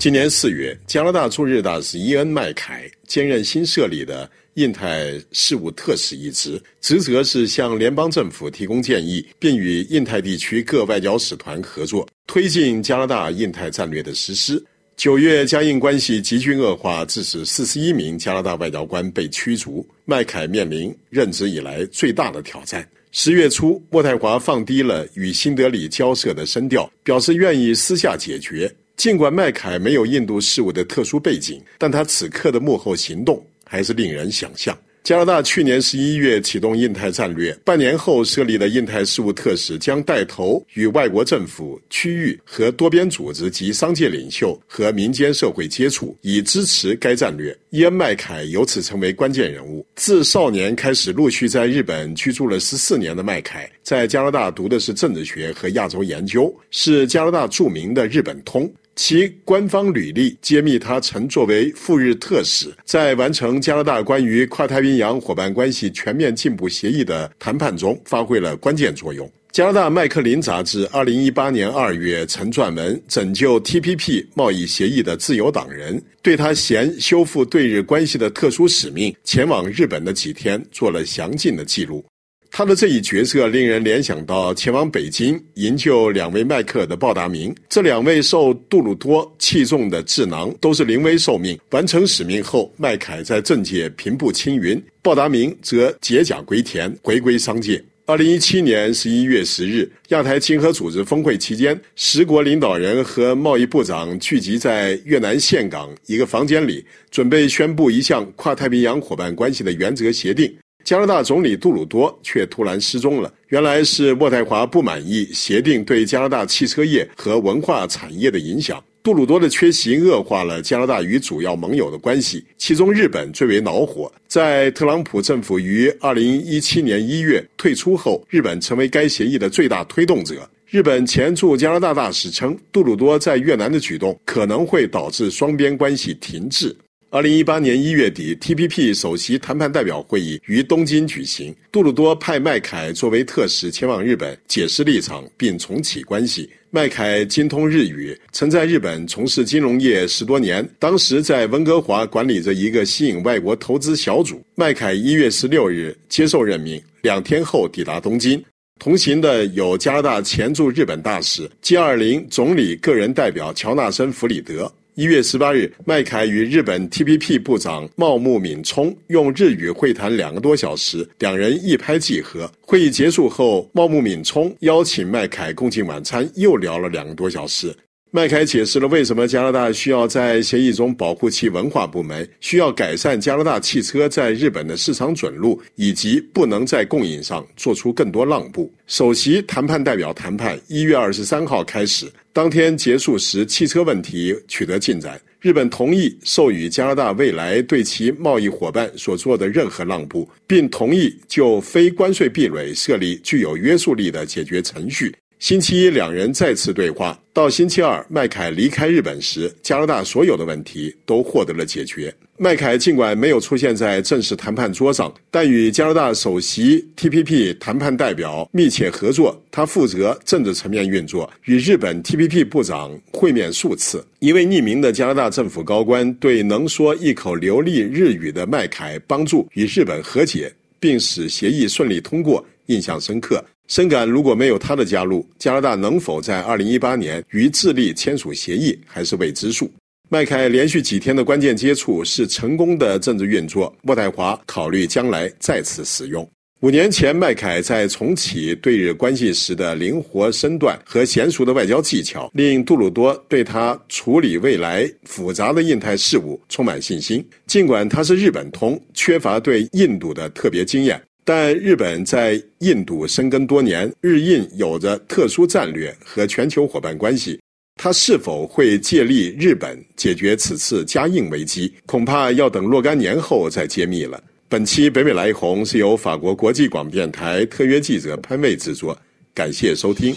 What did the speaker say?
今年四月，加拿大驻日大使伊恩·麦凯兼任新设立的印太事务特使一职，职责是向联邦政府提供建议，并与印太地区各外交使团合作，推进加拿大印太战略的实施。九月，加印关系急剧恶化，致使四十一名加拿大外交官被驱逐。麦凯面临任职以来最大的挑战。十月初，渥太华放低了与新德里交涉的声调，表示愿意私下解决。尽管麦凯没有印度事务的特殊背景，但他此刻的幕后行动还是令人想象。加拿大去年十一月启动印太战略，半年后设立的印太事务特使将带头与外国政府、区域和多边组织及商界领袖和民间社会接触，以支持该战略。伊恩·麦凯由此成为关键人物。自少年开始陆续在日本居住了十四年的麦凯，在加拿大读的是政治学和亚洲研究，是加拿大著名的日本通。其官方履历揭秘，他曾作为赴日特使，在完成加拿大关于跨太平洋伙伴关系全面进步协议的谈判中发挥了关键作用。加拿大麦克林杂志二零一八年二月曾撰文拯救 TPP 贸易协议的自由党人，对他衔修复对日关系的特殊使命前往日本的几天做了详尽的记录。他的这一角色令人联想到前往北京营救两位麦克尔的鲍达明。这两位受杜鲁多器重的智囊都是临危受命，完成使命后，麦凯在政界平步青云，鲍达明则解甲归田，回归商界。二零一七年十一月十日，亚太经合组织峰会期间，十国领导人和贸易部长聚集在越南岘港一个房间里，准备宣布一项跨太平洋伙伴关系的原则协定。加拿大总理杜鲁多却突然失踪了。原来是渥太华不满意协定对加拿大汽车业和文化产业的影响。杜鲁多的缺席恶化了加拿大与主要盟友的关系，其中日本最为恼火。在特朗普政府于二零一七年一月退出后，日本成为该协议的最大推动者。日本前驻加拿大大使称，杜鲁多在越南的举动可能会导致双边关系停滞。二零一八年一月底，TPP 首席谈判代表会议于东京举行。杜鲁多派麦凯作为特使前往日本，解释立场并重启关系。麦凯精通日语，曾在日本从事金融业十多年，当时在温哥华管理着一个吸引外国投资小组。麦凯一月十六日接受任命，两天后抵达东京。同行的有加拿大前驻日本大使、G20 总理个人代表乔纳森·弗里德。一月十八日，麦凯与日本 TPP 部长茂木敏充用日语会谈两个多小时，两人一拍即合。会议结束后，茂木敏充邀请麦凯共进晚餐，又聊了两个多小时。麦凯解释了为什么加拿大需要在协议中保护其文化部门，需要改善加拿大汽车在日本的市场准入，以及不能在供应上做出更多让步。首席谈判代表谈判一月二十三号开始，当天结束时，汽车问题取得进展。日本同意授予加拿大未来对其贸易伙伴所做的任何让步，并同意就非关税壁垒设立具有约束力的解决程序。星期一，两人再次对话。到星期二，麦凯离开日本时，加拿大所有的问题都获得了解决。麦凯尽管没有出现在正式谈判桌上，但与加拿大首席 TPP 谈判代表密切合作。他负责政治层面运作，与日本 TPP 部长会面数次。一位匿名的加拿大政府高官对能说一口流利日语的麦凯帮助与日本和解，并使协议顺利通过印象深刻。深感，如果没有他的加入，加拿大能否在二零一八年与智利签署协议还是未知数。麦凯连续几天的关键接触是成功的政治运作，渥太华考虑将来再次使用。五年前，麦凯在重启对日关系时的灵活身段和娴熟的外交技巧，令杜鲁多对他处理未来复杂的印太事务充满信心。尽管他是日本通，缺乏对印度的特别经验。但日本在印度深耕多年，日印有着特殊战略和全球伙伴关系。它是否会借力日本解决此次加印危机，恐怕要等若干年后再揭秘了。本期北美来红是由法国国际广播电台特约记者潘卫制作，感谢收听。